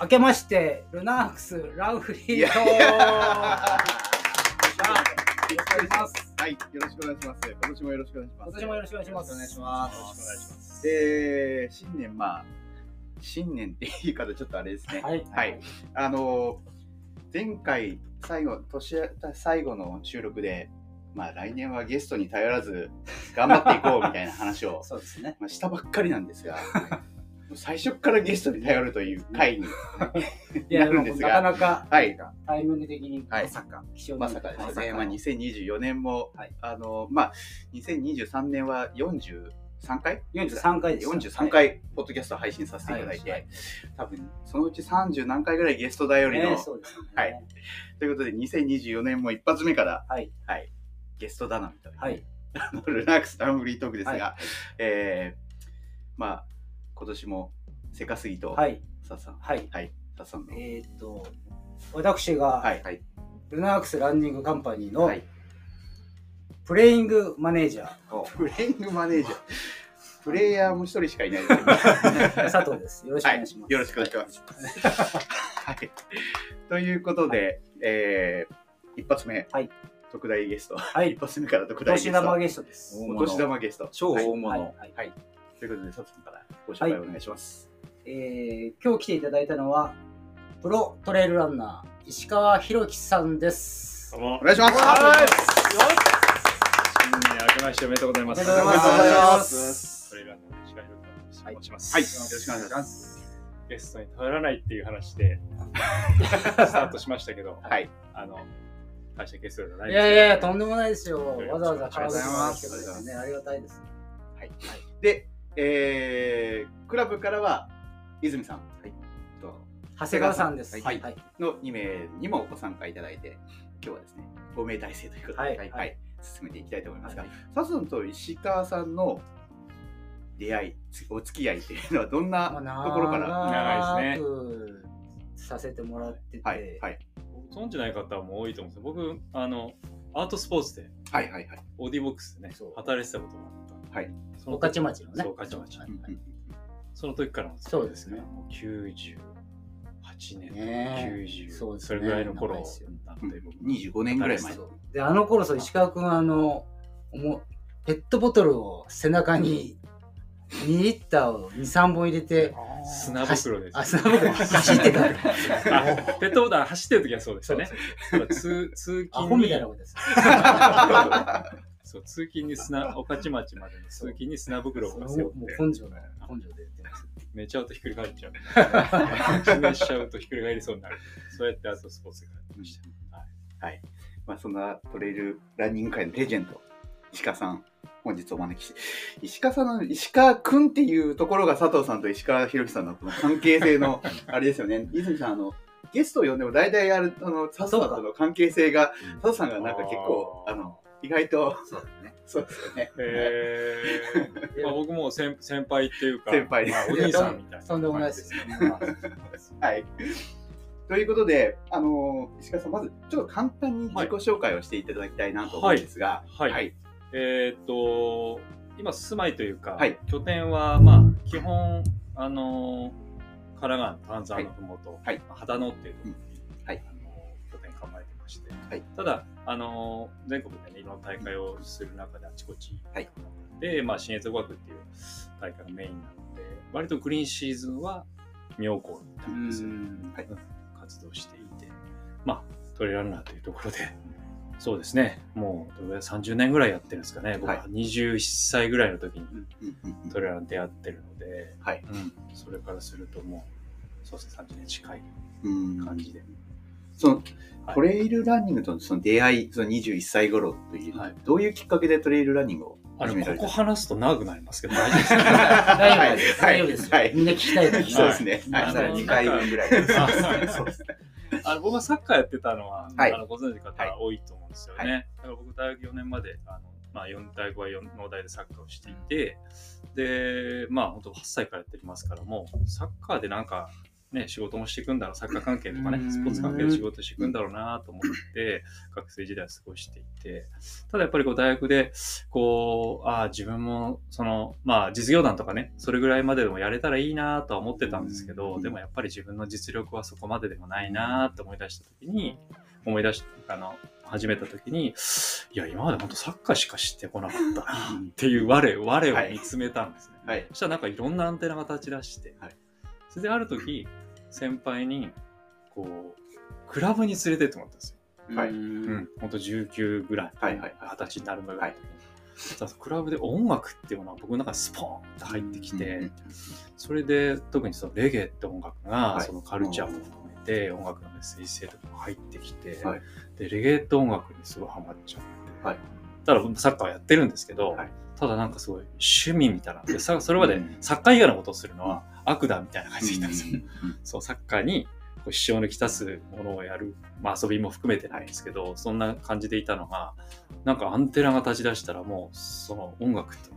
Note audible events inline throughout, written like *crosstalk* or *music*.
明けまして、ルナークスラウフリーよろしくお願いします。はい、よろしくお願いします。今年もよろしくお願いします。今年もよろしくお願いします。よろしくお願いします。で、新年、まあ、新年って言い方ちょっとあれですね。はい。はい。あの、前回、最後、年最後の収録で、まあ、来年はゲストに頼らず、頑張っていこうみたいな話を、*laughs* そうですね。まあ、したばっかりなんですが、*laughs* 最初からゲストに頼るという回になるんですなかが、なかはい。タイミング的にはいまさか、気象まさかですね、ままあ、2024年も、はいあの、まあ、2023年は43回43回です。43回、ポッドキャスト配信させていただいて、はい多分、そのうち30何回ぐらいゲストだよりの、ねそうですね。はい。ということで、2024年も一発目から、はい。はい、ゲストだな、みたいな、はい。あのルナックスタンフリートークですが、はいえー、まあ、今年も、セカスギと、はい。さっさん、はい。はい、さっさんの、えーっと、私が、はい、はい、ルナークスランニングカンパニーのはい、プレイングマネージャプレイングマネージャー、プレイヤーも一人しかいないですけどー、*laughs* 佐藤です。よろしくお願いします。よろしくお願いします。はい。ということで、えー、一発目、はい特大ゲスト。はい *laughs* 一発目から特お大ゲスト。年玉ゲストです。お年玉ゲスト。はい超大物。はいはいはい。ということで、佐藤さんからご紹介お願いします。えー今日来ていただいたのは、プロトレイルランナー、石川博樹さんです。どうもお願いします。新年明けましておめでとうございます。おめでとうございますおめでとうございますそれらの石川博之と申します。はい。よろしくお願いします。ゲストに頼らないっていう話で *laughs* スタートしましたけど、はい。あの大したゲストじゃないいやいやいや、ととんでもないですよ。わざわざありがとうございます体をつけてね、ありがたいです。はい。で、えー、クラブからは、泉さん。はい。と長谷川さんです。はい。はい。の2名にもご参加いただいて、今日はですね、5名体制ということで、はい。はい。はい。進めていきたいと思います。が、はい。佐藤さんと石川さんの出会い、つお付き合いっていうのはどんなまあところから、長いですねさせてもらってて、はい、はい、ご存じない。方も多い。と思うんです僕、あの、アートスポーツで、はい、はい、はい。オーディボックスでねそう、働い。てたことがあった。はい。その御徒町のね。御徒町。その時からのそうですね。もう98年、ねえ。90そうそれぐらいの頃長いですよ。なん。で僕25年ぐらい前。で、あの頃そう、石川君はあの、おもペットボトルを背中に2リッターを2、3本入れて、砂袋です。あ、砂袋走ってた。*laughs* あペットボトル走ってる時はそうでしたね。通通アホ勤にみたいなことです。*laughs* そう通勤に砂、*laughs* 御徒町までの通勤に砂袋を背負って、ももう根性の根性で言ってます。寝ちゃうとひっくり返っちゃう。*laughs* 寝しちゃうとひっくり返りそうになる。そうやってあとスポーツがやってました。はいはい。まあ、そんなトレイルランニング界のレジェンド、石川さん、本日お招きして、石川さんの、石川くんっていうところが佐藤さんと石川博樹さんのこの関係性の、*laughs* あれですよね。泉さん、あの、ゲストを呼んでも大体ある、あの、佐藤さんとの関係性が、佐藤さんがなんか結構、あの、意外と、そうだね。そうですよね。えー。*laughs* まあ、僕も先先輩っていうか、先輩。まあ、お兄さんみたいな。とんでもないですよ。はい。ということで、あの、石川さん、まず、ちょっと簡単に自己紹介をしていただきたいなと思うんですが、はい。はい。えーっと、今住まいというか、はい。拠点は、まあ、基本、あの、神奈川の丹沢のふもと、はい。秦野っていうところに、はい。あの拠点構えてまして、はい。ただ、あの、全国でね、いろんな大会をする中であちこち、はい。で、まあ、新越語学っていう大会がメインなので、割とグリーンシーズンは妙高に行ったんですよはい。活動していて、まあ、トレランナーというところで、そうですね、もうどれぐらい30年ぐらいやってるんですかね、僕はい。は21歳ぐらいの時にうんうんうんトレラン出会ってるので、はい。うん、それからするともう、そうですね、30年近いうん。感じで。そのはいトレイルランニングとのその出会い、その21歳頃という、はいどういうきっかけでトレイルランニングをあのここ話すと長くなりますけど、大丈夫ですか大丈夫です。はい大丈夫です。はいみんな聞きたいから。そうですね。はいはいしたら2回分ぐらいです。あそうですね。あの僕はサッカーやってたのは、はいあのご存知の方多いと思うんですよね。はだから僕、大学4年まで、あのまあ、4大学は4農大でサッカーをしていて、で、まあ、本当8歳からやってますからもう、サッカーでなんか、ね、仕事もしていくんだろう、サッカー関係とかねう、ん。スポーツ関係で仕事していくんだろうなと思って、学生時代を過ごしていて、ただやっぱりこう大学で、こう、ああ、自分も、その、まあ実業団とかね、それぐらいまででもやれたらいいなとは思ってたんですけど、うん。でもやっぱり自分の実力はそこまででもないなと思い出した時に、思い出し、あの、始めた時に、いや、今まで本当サッカーしか知ってこなかったなっていう我、我を見つめたんですね。はい。そしたらなんかいろんなアンテナが立ち出して、はいそれである時、先輩に、こう、クラブに連れてってもらったんですよ。はい。うん、ほん。と19ぐらい、はいはいはい。二十歳になるぐらいクラブで音楽っていうのが僕の中にスポーンと入ってきて、うんそれで特にそのレゲエって音楽が、はい。そのカルチャーも含めて音楽のメッセージ性とかも入ってきて、はい。でレゲエって音楽にすごいハマっちゃって、はい。ただ僕サッカーやってるんですけど、はい。ただなんかすごい趣味みたいなでさそれまでサッカー以外のことをするのは悪だみたいな感じでいたんですよ、そうサッカーに支障のきたすものをやる、まあ、遊びも含めてなんですけど、そんな感じでいたのがなんかアンテナが立ち出したらもうその音楽と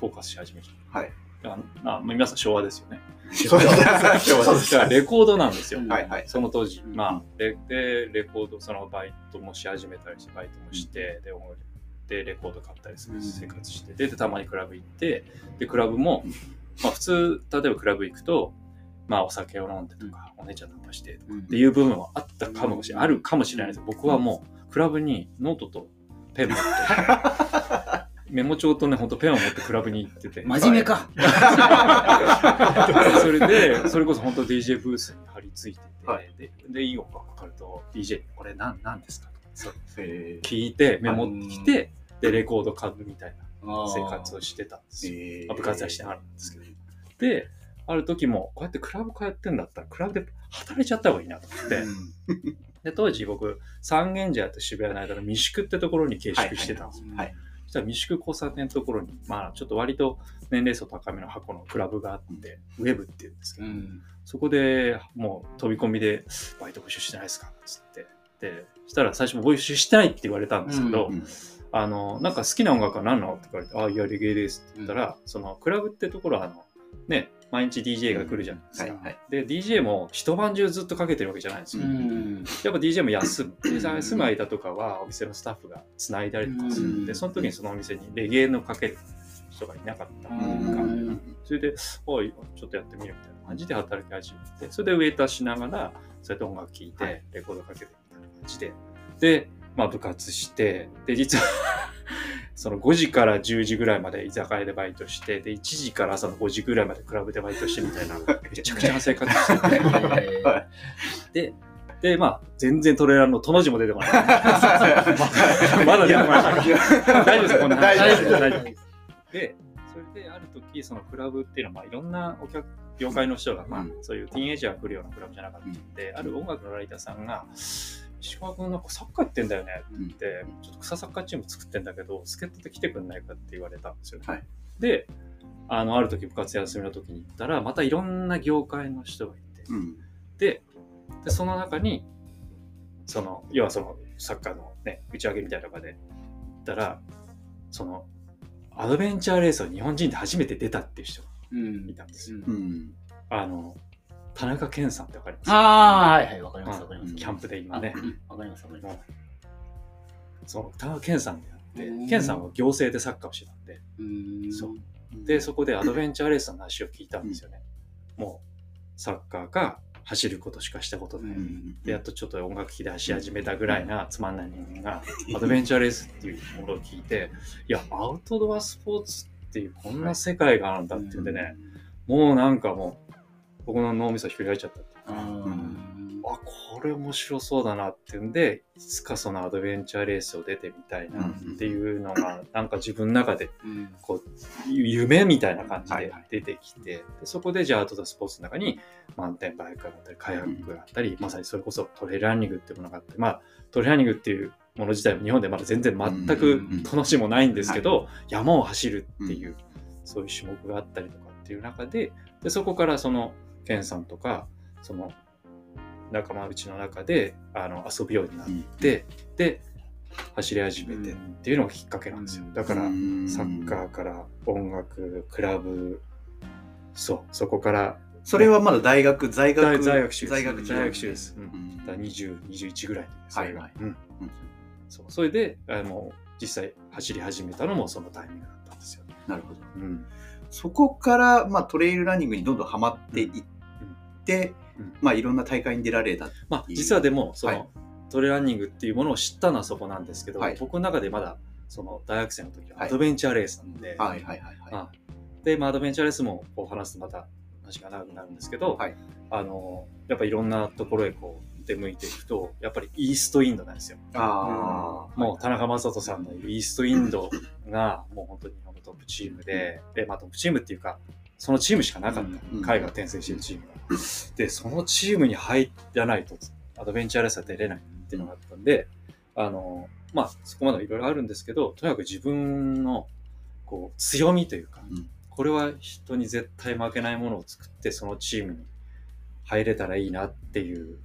フォーカスし始めちゃはい。うあまあ皆さん昭和ですよね。そうです。レコードなんですよ、はいはい。その当時、うん。まあ、レで、レコード、そのバイトもし始めたりして、バイトもして、で、音楽で、レコード買ったりするうん。生活して、で、でたまにクラブ行って、で、クラブも、まあ、普通、例えばクラブ行くと、まあ、お酒を飲んでとか、お姉ちゃんとかしてとかっていう部分はあったかもしれない、あるかもしれないです。僕はもう、クラブにノートとペン持って、*laughs* メモ帳とね、ほんとペンを持ってクラブに行ってて。真面目か。それで、それこそ本当 DJ ブースに張り付いてて、はい。で、で、いい音楽かかると、DJ、これ何、何ですかそう。えー。聞いて、メモってきて、で、レコード買うみたいな生活をしてたんですよ。えーまあ部活はしてなかったんですけど。で、ある時も、こうやってクラブ通ってんだったら、クラブで働いちゃった方がいいなと思って、で、当時僕、三軒茶屋と渋谷の間の三宿ってところに下宿してたんですよ。はい。そしたら三宿交差点のところに、まあちょっと割と年齢層高めの箱のクラブがあって、ウェブっていうんですけど、うんそこでもう飛び込みで、バイト募集してないですかつって。で、したら最初募集してないって言われたんですけど、うんあの、なんか好きな音楽は何なのって言われて、あ、いや、レゲエですって言ったら、そのクラブってところは、あの、ね、毎日 DJ が来るじゃないですか。はいはい。で、DJ も一晩中ずっとかけてるわけじゃないんですよ。うんやっぱ DJ も休む。で休む間とかはお店のスタッフが繋いだりとかするんで、うん。その時にそのお店にレゲエのかける人がいなかったのか、うん。それで、おい、ちょっとやってみるみたいな感じで働き始めて、それでウェイターしながら、そうやって音楽聴いて、はい。レコードかけてみたいな感じで、で、まあ部活して、で、実は、*laughs* その5時から10時ぐらいまで居酒屋でバイトして、で、1時から朝の5時ぐらいまでクラブでバイトしてみたいな、*laughs* めちゃくちゃな生活してて、えで、で、まあ、全然トレーラーのとの字も出てこない。*laughs* まだ出てこない。大丈夫です、こんな話大丈夫です大丈夫です。で、それである時、そのクラブっていうのは、まあ、いろんなお客、業界の人が、まあうん、そういうティーンエイジャーが来るようなクラブじゃなかったんで、ある音楽のライターさんが、石川君なんかサッカーやってんだよねって言って、ちょっと草サッカーチーム作ってんだけど、助っ人で来てくんないかって言われたんですよね。はい。で、あの、ある時部活休みの時に行ったら、またいろんな業界の人がいて、うん。ででその中にその要はそのサッカーのね打ち上げみたいなのがで行ったらそのアドベンチャーレースを日本人で初めて出たっていう人がうん。いたんですよ、うん。あの田中健さんってわかります？ああ、はいはい、わかります、わかります。キャンプで今ね。わかります、わかります。その田中健さんであってうん。健さんは行政でサッカーをしてたんで。うん。そう。でそこでアドベンチャーレースの話を聞いたんですよね、もうサッカーか走ることしかしたことない、でやっとちょっと音楽聴で走り始めたぐらいなつまんない人間がアドベンチャーレースっていうものを聞いていやアウトドアスポーツっていうこんな世界があるんだっていうんでね、もうなんかもう僕の脳みそひっくり返っちゃったっていう。かあこれ面白そうだなっていうんでいつかそのアドベンチャーレースを出てみたいなっていうのがなんか自分の中でうん。こう夢みたいな感じではいはい。出てきて、でそこでじゃあアウトドアスポーツの中にマウンテンバイクがあったりカヤックがあったり、まさにそれこそトレイルランニングっていうものがあってまあトレイルランニングっていうもの自体も日本でまだ全然全く楽しみもないんですけど、山を走るっていう、そういう種目があったりとかっていう中ででそこからそのケンさんとかその仲間内の中であの遊ぶようになって、で走り始めてっていうのがきっかけなんですよ。だから、サッカーから音楽、クラブ、そう、そこからそれはまだ大学、在学大在学中です。在学中。在学中です。うん。うん。だから20、21ぐらいそれがはい。はいうん。うん。そう。それであの実際走り始めたのもそのタイミングだったんですよ。なるほど。うん。そこから、まあ、トレイルランニングにどんどんハマっていっまあ、いろんな大会に出られた。まあ、実はでもその、はいトレランニングっていうものを知ったのはそこなんですけど、はい僕の中でまだその大学生の時ははいアドベンチャーレースなので、はいはいはいはい。あで、まあ、アドベンチャーレースもこう話すとまた話が長くなるんですけど、はいあのやっぱいろんなところへこう出向いていくとやっぱりイーストインドなんですよ。ああ、もう田中正人さんのイーストインドがもう本当に日本のトップチームで、で、まあトップチームっていうか、そのチームしかなかった。うん海外転生してるチームが。で、そのチームに入らないと、アドベンチャーレースは出れないっていうのがあったんで、あの、まあそこまでいろいろあるんですけど、とにかく自分のこう強みというか、うん。これは人に絶対負けないものを作って、そのチームに入れたらいいなっていう、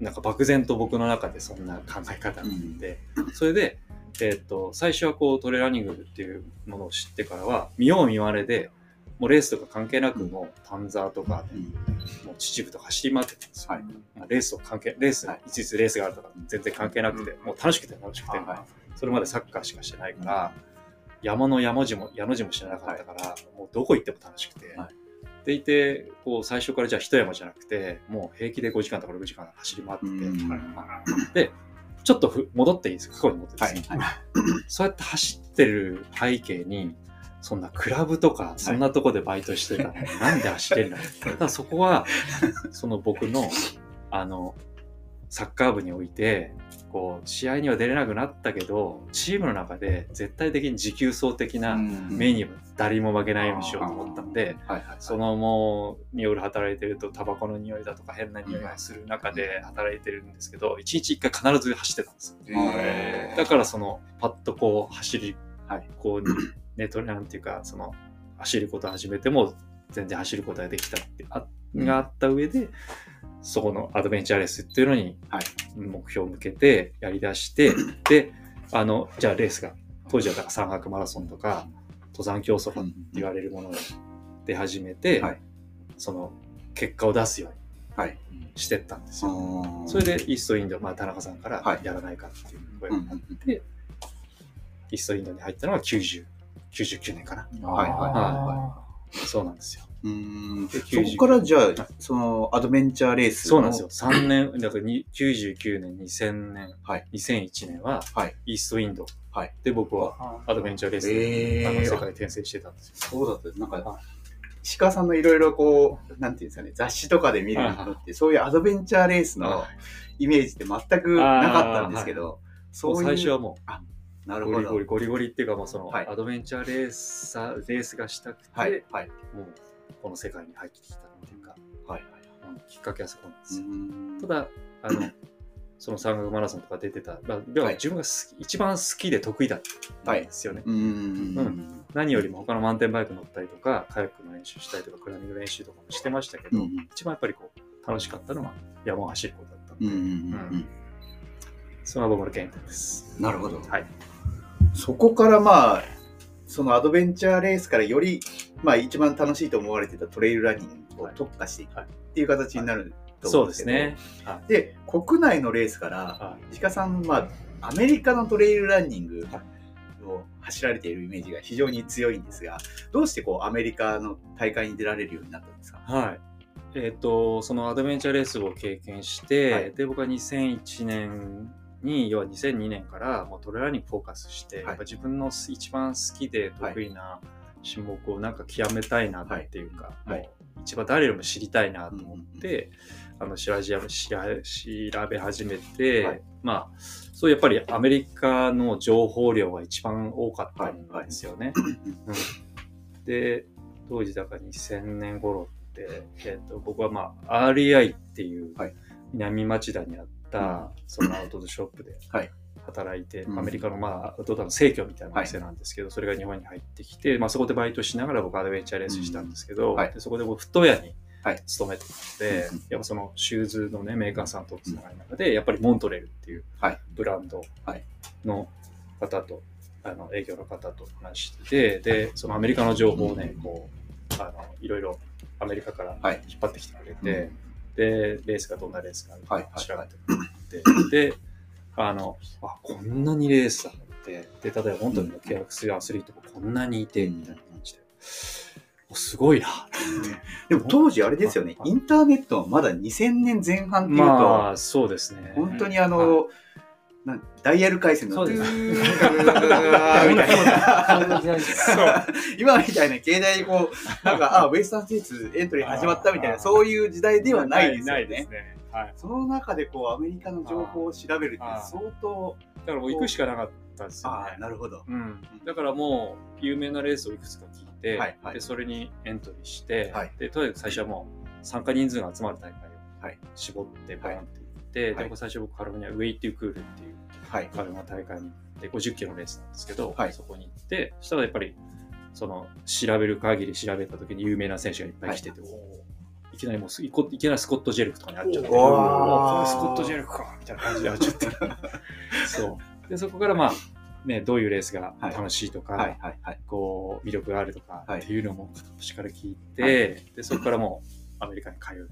なんか漠然と僕の中でそんな考え方があって、それで、えーっと、最初はこうトレーラーニングっていうものを知ってからは、見よう見まねで、もうレースとか関係なくもう、パンザーとか、うんもう秩父とか走り回ってたんですよ。はい。まあレースと関係、レース、はい。いついつレースがあるとか全然関係なくて、もう楽しくて楽しくて、はいそれまでサッカーしかしてないから、山の山字も、矢の字も知らなかったから、もうどこ行っても楽しくて、はい。でいて、こう最初からじゃあ一山じゃなくて、もう平気で5時間とか6時間走り回ってて、うん。で、ちょっとふ戻っていいですか？過去に戻ってですか、はい。そうやって走ってる背景に、そんなクラブとか、そんなとこでバイトしてたのに、*laughs* なんで走れるのただそこは、その僕の、あの、サッカー部において、こう、試合には出れなくなったけど、チームの中で絶対的に持久走的なメニューも誰にも負けないようにしようと思ったんで、はいはいはい。そのもう、夜働いてるとタバコの匂いだとか変な匂いがする中で働いてるんですけど、一日一回必ず走ってたんですだからそのパッとこう走り、はい。こうねトレなんていうかその走ることを始めても全然走ることができたってあがあった上で、そこのアドベンチャーレースっていうのにはい。目標を向けてやりだして、*coughs* であのじゃあレースが当時はだから山岳マラソンとか登山競争って言われるものを出始めて、はい。その結果を出すようはい。にしてったんですよ。うんそれでイーストインド、まあ、田中さんからはい。やらないかっていう声うんがあって、イーストインドに入ったのが90 99年かな。はいはいはそうなんですよ。うん。でそこからじゃはいあ、そのアドベンチャーレースそうなんですよ。3年、だからに99年、2000年、はい。2001年ははい。イーストインド。はい。で、僕はアドベンチャーレースで、えー。あの世界転生してたんですよ。そうだったなんか、石川さんのいろいろこう、なんていうんですかね、雑誌とかで見るのって、そういうアドベンチャーレースのはい。イメージって全くなかったんですけど、そそうういう。最初はもう、なるほど。ゴリゴリ、ゴリゴリっていうか、もうその、はいアドベンチャーレースー、レースがしたくて、はい、はい、もう、この世界に入ってきたっていうか、はい。うんきっかけはそこなんですうよ。んただ、あの、*clears throat* その山岳マラソンとか出てた、まあ、でははい自分が好き、一番好きで得意だったんですよね。うんうん何よりも他のマウンテンバイク乗ったりとか、カヤックの練習したりとか、クライミング練習とかもしてましたけど、うん一番やっぱりこう、楽しかったのは山を走ることだったんで、うんうんうんそれは僕の原点です。なるほど。はい。そこからまあ、そのアドベンチャーレースからより、まあ一番楽しいと思われてたトレイルランニングを特化していくはいっていう形になるとそう思うんですけど、ですね。で、国内のレースから、は石川さん、まあ、アメリカのトレイルランニングはいを走られているイメージが非常に強いんですが、どうしてこうアメリカの大会に出られるようになったんですか？い。はい。えっ、と、そのアドベンチャーレースを経験して、はいで、僕は2001年に、要は2002年からもうトレーラーにフォーカスして、はい。やっぱ自分の一番好きで得意な種目をなんか極めたいなっていうか、はい。はい。もう一番誰よりも知りたいなと思って、あの調べ始めて、はい。まあ、そうやっぱりアメリカの情報量が一番多かったんですよね。うん。で、当時だから2000年頃って、えっと僕はまあ REI っていうはい。南町田にあった、そのアウトドアショップではい。働いて、うん。アメリカのまあアウトドアの生協みたいなお店なんですけど、それが日本に入ってきて、まあ、そこでバイトしながら僕アドベンチャーレースしたんですけど、うん。はい。でそこで僕フットウェアにはい。勤めてたので、うん。やっぱそのシューズのねメーカーさんとつながり中で、やっぱりモントレルっていうはい。ブランドはい。の方と、あの営業の方と話してて、で、そのアメリカの情報をね、こう、あの、いろいろアメリカからはい。引っ張ってきてくれうて、んで、レースがどんなレースか調べてもらって、で、あの、あ、こんなにレースあって、で、例えば本当に契約するアスリートがこんなにいて、みたいな感じで、おすごいな。*laughs* でも当時あれですよね、はい。インターネットはまだ2000年前半っていうと、まあ、そうですね。本当にあの、はなんダイヤル回線のそ *laughs* *laughs* 今みたいな携帯にこう、なんか、あ、ウエスタンステーツエントリー始まったみたいな、そういう時代ではないですなよね。いですね。はい。その中でこう、アメリカの情報を調べるって相当、だからもう行くしかなかったですよね。ああ、。なるほど。うん、だからもう有名なレースをいくつか聞いて、はいはい。でそれにエントリーして、はい。でとにかく最初はもう参加人数が集まる大会をはい。絞ってバーンってて、はいで最初僕カリフォルニアウェイっていうクールっていうはい。カルニア大会に行って50キロのレースなんですけど、はいそこに行ってそしたらやっぱりその調べる限り調べた時に有名な選手がいっぱい来てて、おーいきなりもうすいこいきなりスコット・ジェルクとかに会っちゃって、スコット・ジェルクかみたいな感じで会っちゃって。そう。で、そこからまあ、ね、どういうレースが楽しいとか、はい。はい。はい。こう、魅力があるとかはいっていうのも片っ端から聞いて、はで、そこからもうアメリカに通う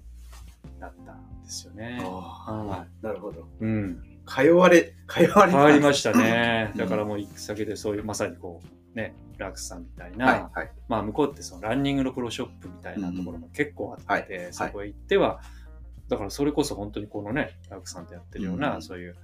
ようになったんですよね。あはあ、なるほど。い。うん。通われ、通われ変わりまししたね。う *laughs* んだからもう行く先でそういう、まさにこう、ね、ラクさんみたいな、はい。はい。まあ向こうってそのランニングのプロショップみたいなところも結構あって、はいそこへ行っては、だからそれこそ本当にこのね、ラクさんとやってるような、うんそういう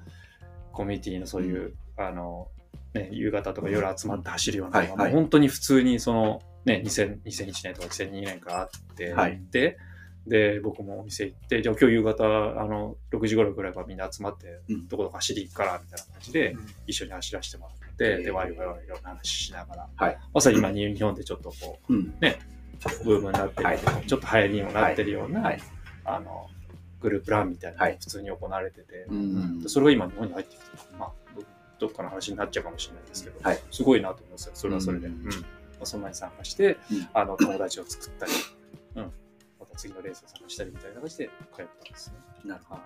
コミュニティのそういう、あの、ね、夕方とか夜集まって走るようなのが、はいはいもう本当に普通にその、ね、2000 2001年とか2002年からあって、はいで、で、僕もお店行って、じゃあ今日夕方、あの、6時頃くらいからみんな集まって、うん。どこどこ走り行くから、みたいな感じで、うん。一緒に走らせてもらって、で、ワイワイワイいろんな話しながら、はい。まさに今日本でちょっとこう、うん。ブームになってる、はい。ちょっと流行りにもなってるような、はい。あのグループランみたいなのはい。が普通に行われてて、それが今日本に入ってきて、まあ、どどっかの話になっちゃうかもしれないですけど、はい。すごいなと思いますよ、それはそれで。ううん。んまあ、そんなに参加して、うん。あの友達を作ったり、うん、また次のレースを探したりみたいな感じで通ったんですね。なるほど。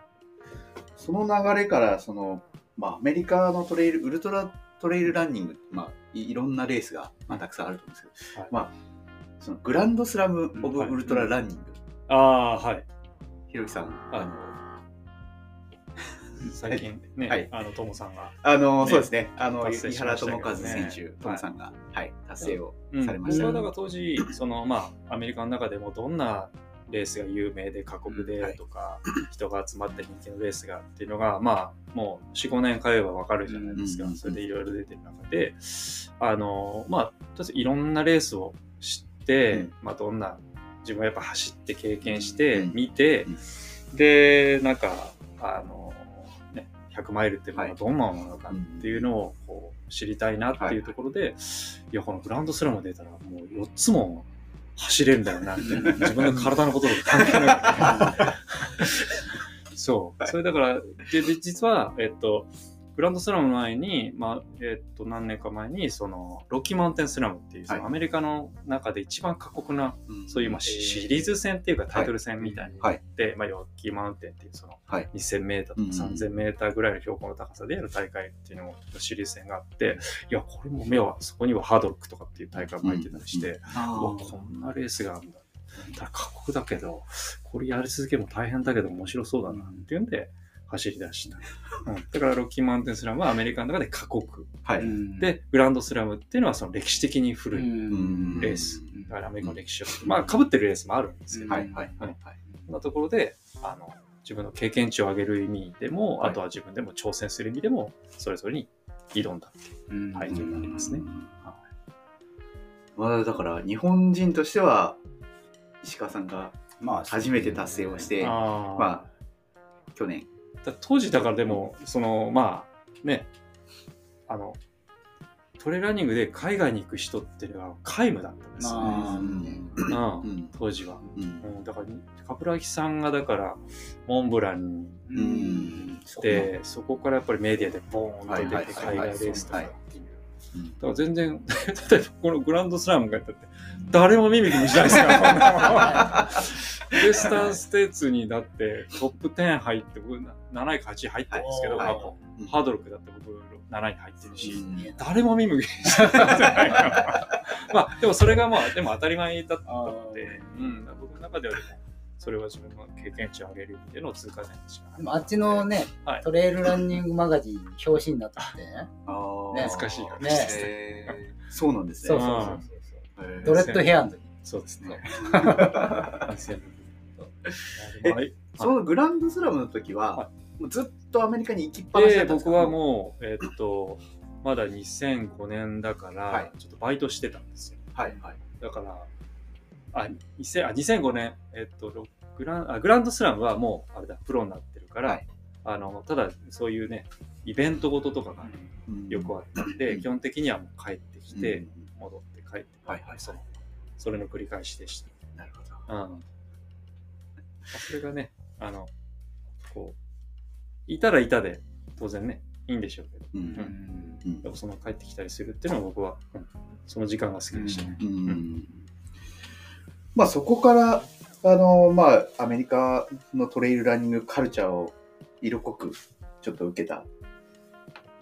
その流れから、その、まあ、アメリカのトレイル、ウルトラトレイルランニング、まあ、いいろんなレースが、まあ、たくさんあると思うんですけど、はい。まあ、そのグランドスラム・オブ・はいウルトラランニング、ああ、はい。ひろきさん、あの、最近ね、はい。あの、トモさんが、あのねそうですね、あの、達成井原智和選手、トムさんが、はい、達成をうん。されました。ね。僕はだから当時、そのまあ、アメリカの中でもどんなレースが有名で過酷でとか、人が集まって人気のレースがっていうのが、まあ、もう4、5年通えばわかるじゃないですか。うんそれでいろいろ出てる中で、あの、まあ、いろんなレースを知って、うん。まあ、どんな、自分はやっぱ走って経験して、うん。見て、で、なんか、あの、ね、100マイルっていうのがどんなものなのかっていうのをこう知りたいなっていうところで、い。や、このグランドスラム出たらもう4つも走れるんだよな、みたいな。*laughs* 自分の体のこととか関係ない。*laughs* そう。はいそれだから、で、で実は、えっと、グランドスラムの前に、まあ、えっと、何年か前に、その、ロッキーマウンテンスラムっていう、そはい。のアメリカの中で一番過酷な、うん。そういう、まあ、シシリーズ戦っていうかタイトル戦みたいにはい。で、まあ、ロッキーマウンテンっていう、その、はい。2000メーターとうんか3000メーターぐらいの標高の高さでやる大会っていうのもシリーズ戦があって、いや、これも目は、そこにはハードロックとかっていう大会も入ってたりして、うわ、こんなレースがあるんだ。ただ過酷だけど、これやり続けるの大変だけど面白そうだなっていうんで走り出した。*laughs* うん、だからロッキーマウンテンスラムはアメリカの中で過酷。はい。で、グランドスラムっていうのはその歴史的に古い。んレースだからアメリカの歴史を、まあ、被ってるレースもあるんですけど、うんはい。はい。はい。そんなところで、あの、自分の経験値を上げる意味でも、はいあとは自分でも挑戦する意味でも、それぞれに挑んだっていう背景になりますね。まあ、だから、日本人としては、石川さんがまあ初めて達成をして、まあ、去年、だ当時だからでも、その、まあ、ね、あの、トレーラーニングで海外に行く人っていうのは皆無だったんですよ。ね。まあうん。当時は。うん。うん、だから、冠城さんがだから、モンブランにうん。行って、そこからやっぱりメディアでボーンと出て、海外レースとかっていう。うんだから全然、*laughs* 例えばこのグランドスラムがやったって、誰も見向きもしないですから、こんなもんウエスタンステーツにだってトップ10入って、僕7位か8位入ってるんですけど、はい。過去うんハードロックだって僕7位に入ってるし、うん。誰も見向きしてない。まあ、でもそれがまあ、でも当たり前だったので、うん、僕の中ではでも、それは自分の経験値を上げる意味での通過点でしかないでもあっちのね、はい。トレイルランニングマガジン表紙になっててね。あー。ね懐かしい話ねですね。そうなんですね。そうそうそうドレッドヘアの時。そうですね。*laughs* えはい。そのグランドスラムの時は、はもうずっとアメリカに行きっぱなしだでったんですか？僕はもう、えっと、まだ2005年だから、はい。ちょっとバイトしてたんですよ。はいはい。だから、あ、2000あ2005年、えっと、ログランあグランドスラムはもう、あれだ、プロになってるから、はい。あの、ただ、そういうね、イベントごととかがうん。よくあったんで、うん。基本的にはもう帰ってきて、うん。戻って帰って、はいはいそのそれの繰り返しでした。なるほど。うん。それがね、あの、こう、いたらいたで、当然ね、いいんでしょうけど、うん。うん。でもその帰ってきたりするっていうのは僕は、うん。その時間が好きでした。ね。うん。まあそこからあのまあアメリカのトレイルランニングカルチャーを色濃くちょっと受けた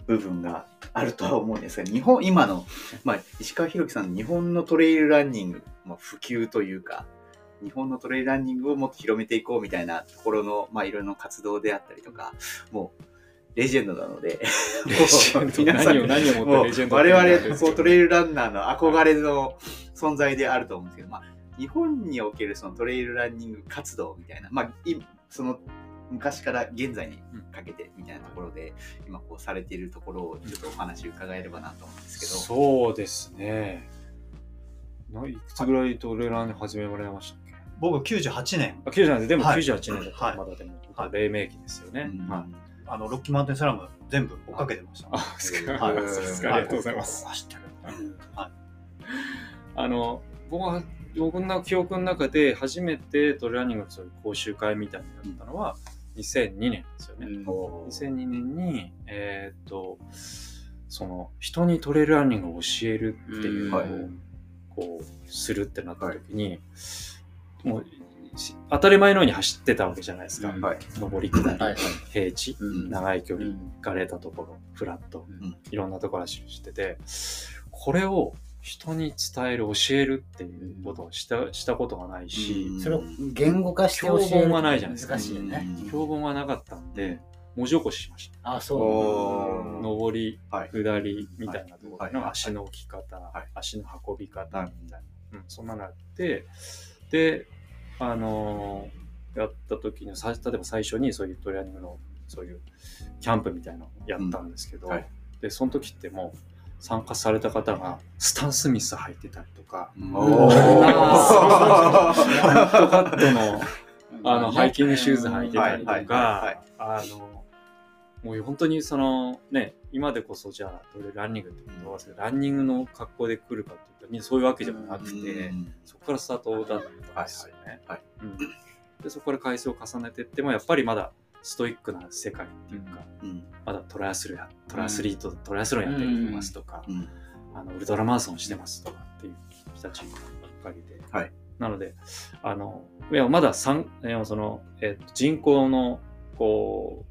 部分があるとは思うんですが日本今の、まあ、石川博樹さんの日本のトレイルランニング、まあ、普及というか日本のトレイルランニングをもっと広めていこうみたいなところの、まあ、いろいろな活動であったりとかもうレジェンドなので皆さん何を何をもレジェンド我々こうトレイルランナーの憧れの存在であると思うんですけど、まあ、日本におけるそのトレイルランニング活動みたいな、まあ、いその昔から現在にかけてみたいなところで、今こうされているところをちょっとお話伺えればなと思うんですけど。そうですね。ないくつぐらいトレーラーに始められましたっけ？僕98年。あ、97年。でもはい。98年だったまだでも、はい黎明期ですよね。うん。はい。あのロッキーマウンテンスラム全部追っかけてました。あ、ありがとうございます。走ってる。あの、僕は、僕の記憶の中で初めてトレーランニングの講習会みたいになったのは2002年ですよね。2002年に、えーっと、その人にトレイルランニングを教えるっていうのを、こうするってなった時に、もう当たり前のように走ってたわけじゃないですか。はい上り下り、はい平地、長い距離、うんがれたところ、フラット、んいろんなところ走ってて、これを人に伝える、教えるっていうことをしたしたことがないし、うん。それを言語化して教える。教本はないじゃないですか難しいよね。うん。教本がなかったんで、文字起こししました。あ、そおー。上り、はい下りみたいなところはい。の足の置き方、はい。足の運び方みたいな、うん、そんなのあって、で、あのーやった時に、さ例えば最初にそういうトレーニングの、そういうキャンプみたいなのをやったんですけど、うん。はい。で、その時ってもう、参加された方がスタン・スミス履いてたりとか、おラー。ントカットのう。*laughs* あの、ハイキングシューズ履いてたりとはいはいはい。か、あの、もう本当にそのね、今でこそじゃあ、どれランニングって言葉ですけど、ランニングの格好で来るかって言ったら、そういうわけでもなくて、そこからスタートだったんですよね。はいうん。で、そこから回数を重ねていっても、やっぱりまだストイックな世界っていうか、うん。まだトラスロンや、トラスリート、トライアスロンやってますとか、うん。あのウルトラマラソンしてますとかっていう人たちばっかりで、はい。なのであのいやまだ三その、えっと人口のこ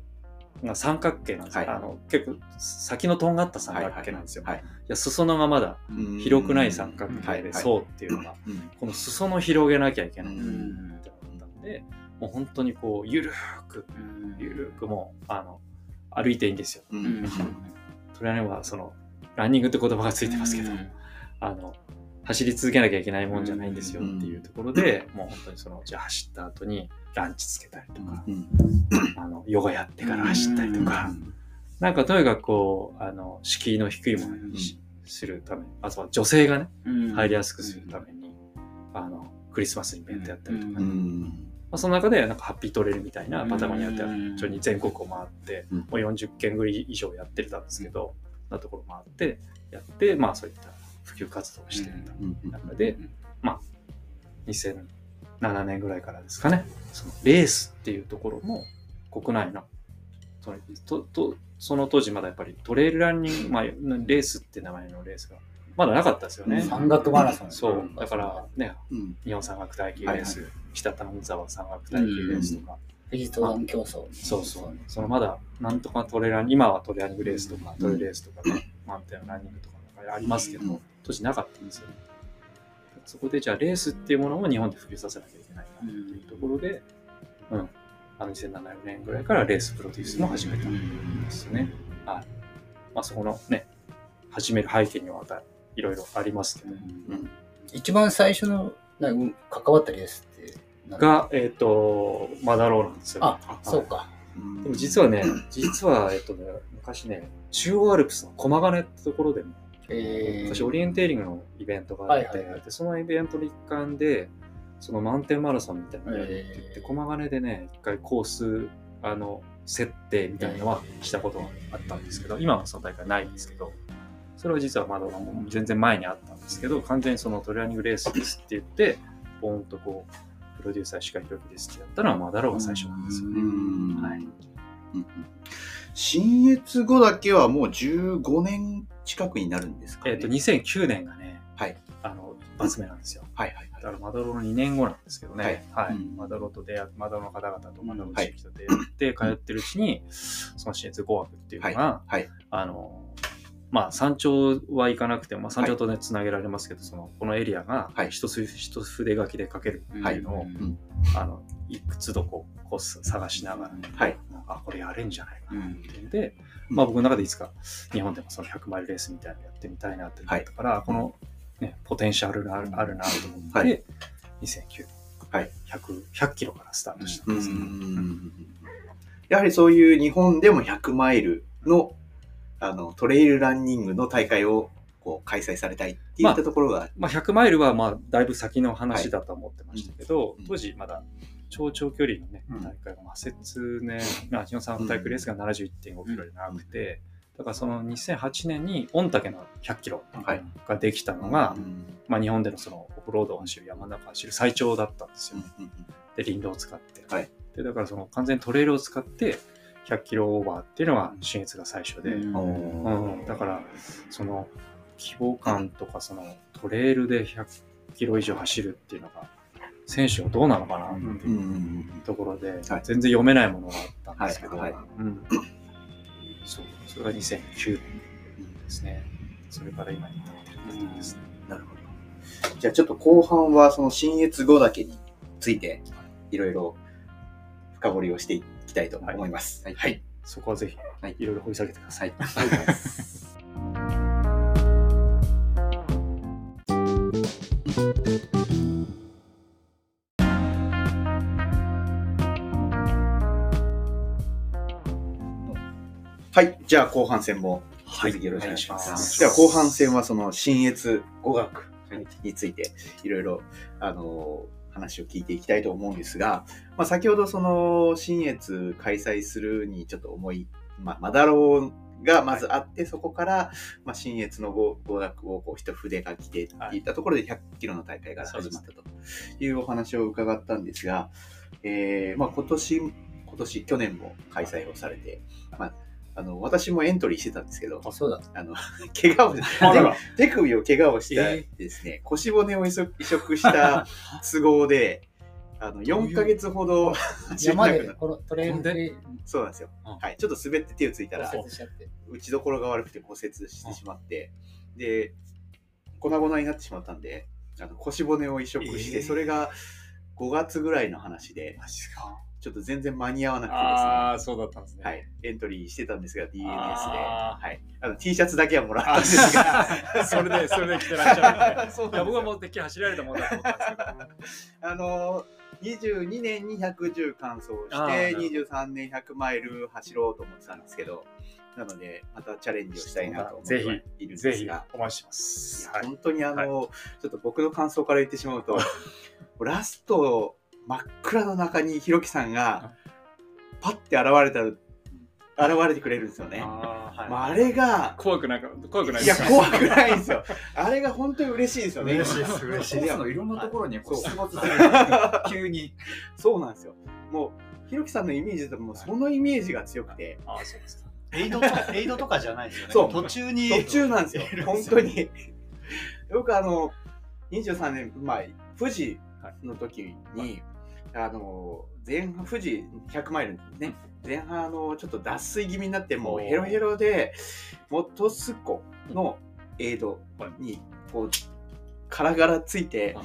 うが三角形なんですよ、はい。あの結構先のとんがった三角形なんですよ、はいはいや裾野がまだうん広くない三角は形でそうっていうのが、うん。この裾野広げなきゃいけないっうてんなったんで、もう本当にこうゆるーくゆるーくもうあの歩いていいんですよ。うん。うん。トレーニングはそのランニングって言葉がついてますけど、あの走り続けなきゃいけないもんじゃないんですよっていうところで、もう本当にそのじゃあ走った後にランチつけたりとか、うん。あのヨガやってから走ったりとか、なんかとにかくこうあの敷居の低いものにし,、するためにあとは女性がね入りやすくするために、あのクリスマスイベントやったりとか、うまうんあ、その中でなんかハッピートレイルみたいなパタゴニアってうん一緒に全国を回って、うんもう40件ぐらい以上やってたんですけど、なところ回ってやってまあそういった普及活動をしていたうん中で、まあ2007年ぐらいからですかね。そのレースっていうところも国内のそのととその当時まだやっぱりトレイルランニング、まあ、レースって名前のレースがまだなかったですよね。山岳マラソン。そう、だからね、うん日本山岳耐久レース、はい北谷沢山岳耐久レースとか、富士登山競争。そうそう、そのまだなんとかトレラン、今はトレラングレースとか、トレレースとかね、マウンテンランニングとかありますけど、うん当時なかったんですよね。そこでじゃあレースっていうものを日本で普及させなきゃいけないなっていうところで、うん、あの2007年ぐらいからレースプロデュースも始めたんですよね。はい。まあそこのね、始める背景にはまたいろいろありますけど、うん。一番最初のなんか関わったレースってが、えっ、と、マダローなんですよ、あ、そうか。うんでも実はね、実は、えっとね、昔ね、中央アルプスの駒ヶ根ってところでも、えー、昔オリエンテーリングのイベントがあって、はいはいはい。でそのイベントの一環で、そのマウンテンマラソンみたいなのをやるって言って、えー。駒ヶ根でね、一回コース、あの、設定みたいなのはしたことがあったんですけど、今はその大会ないんですけど、それは実はまだもう全然前にあったんですけど、完全にそのトレーニングレースですって言って、ポーンとこう、プロデューサー石川弘樹ですってやったのはマダローが最初なんですよね。うんはい新越後だけはもう15年近くになるんですかね。えっ、と、2009年がね、はい。あの、一発目なんですよ。はいはいはい。だから、マダロの2年後なんですけどね、はい。うんマダロと出会マダロの方々とマダロうん地域と出会って、通ってるうちに、その新越語学っていうのが、はい。あの、まあ、山頂は行かなくても、まあ、山頂とね、つなげられますけど、その、このエリアがはい、一筆書きで書けるっていうのを、うん。あの、いくつどこう、こう探しながら、はい。あ、これやれんじゃないかなっうんていうんで、まあ僕の中でいつか日本でもその100マイルレースみたいなのやってみたいなって思ったから、この、ね、ポテンシャルがあるあるなと思って、はい。2009年、はい。100、100キロからスタートしたんうですね。ん。やはりそういう日本でも100マイルのあのトレイルランニングの大会をこう開催されたいっていったところが、まあ100マイルはまあだいぶ先の話だと思ってましたけど、うん。当時まだ超長距離のね、うん。大会が、まあ、節ね、まあ、日本三大会レースが71.5キロで長くて、だからその2008年に御嶽の100キロはい。ができたのが、うんまあ、日本でのそのオフロードを走る山の中を走る最長だったんですよ。うんで、林道を使って。はい。で、だからその完全にトレイルを使って100キロオーバーっていうのが新越が最初で、うん。うんうん。だからその希望感とかそのトレイルで100キロ以上走るっていうのが選手はどうなのかなってうんいううん。ところで、はい。全然読めないものがあったんですけど、はいはい。うん、そう。それが2009年ですね。それから今に至ってるってことですね。なるほど。じゃあちょっと後半はその新越後岳についてい。ろいろ深掘りをしていきたいと思います。はい。はい。そこはぜひ、はいいろいろ掘り下げてください。はい。*laughs* じゃあ後半戦も引き続きよろしくお願いします。では後半戦はその新越語学についていろいろあの話を聞いていきたいと思うんですが、まあ、先ほどその新越開催するにちょっと思い、まあ、マダローがまずあって、そこから、まあ、新越の語語学をこう一筆書きでっていったところで100キロの大会が始まったというお話を伺ったんですが、えーまあ、今年、今年、去年も開催をされて、まあ、あの私もエントリーしてたんですけど、あ、そうだ。あの、*laughs* 怪我を、手首を怪我をしたですね、腰骨を移植移植した都合で、あの、4ヶ月ほど走れな山くなっでこのトレイルで？そうなんですよ。うんはい。ちょっと滑って手をついたら。打ちどころが悪くて骨折してしまって、で、粉々になってしまったんで、あの腰骨を移植して、えーそれが5月ぐらいの話で、マジか。ちょっと全然間に合わなくてですね。ああ、そうだったんですね。はい、エントリーしてたんですが、DNS で、はい、あの T シャツだけはもらったんですが、*laughs* それで、それで来てらっしゃるいや、僕はももうてっきり走られたもんだと思ったんですけど。あの22年に110完走して、なる23年100マイル走ろうと思ってたんですけど、なので、またチャレンジをしたいなと思ってぜいるんぜひですが、お待ちしてます。本当にあの、ちょっと僕の感想から言ってしまうと、*laughs* ラスト真っ暗の中にひろきさんがパッて現れた現れてくれるんですよね。あーはいまあ、あれが怖くなんか、怖くないいやですか怖くないんですよ。あれが本当に嬉しいですよね。嬉しいです嬉しいコースのいろんなところにこうそう出没する急に *laughs* そうなんですよ。もうひろきさんのイメージだともうそのイメージが強くて、ああ、そうですか。エイドとエイドとかじゃないですよね。そう途中に。途中なんですよ本当に僕あの23年前富士の時に、あの前半富士100マイルね前半あのちょっと脱水気味になってもうヘロヘロで元栖湖のエイドにこうカラガラついて、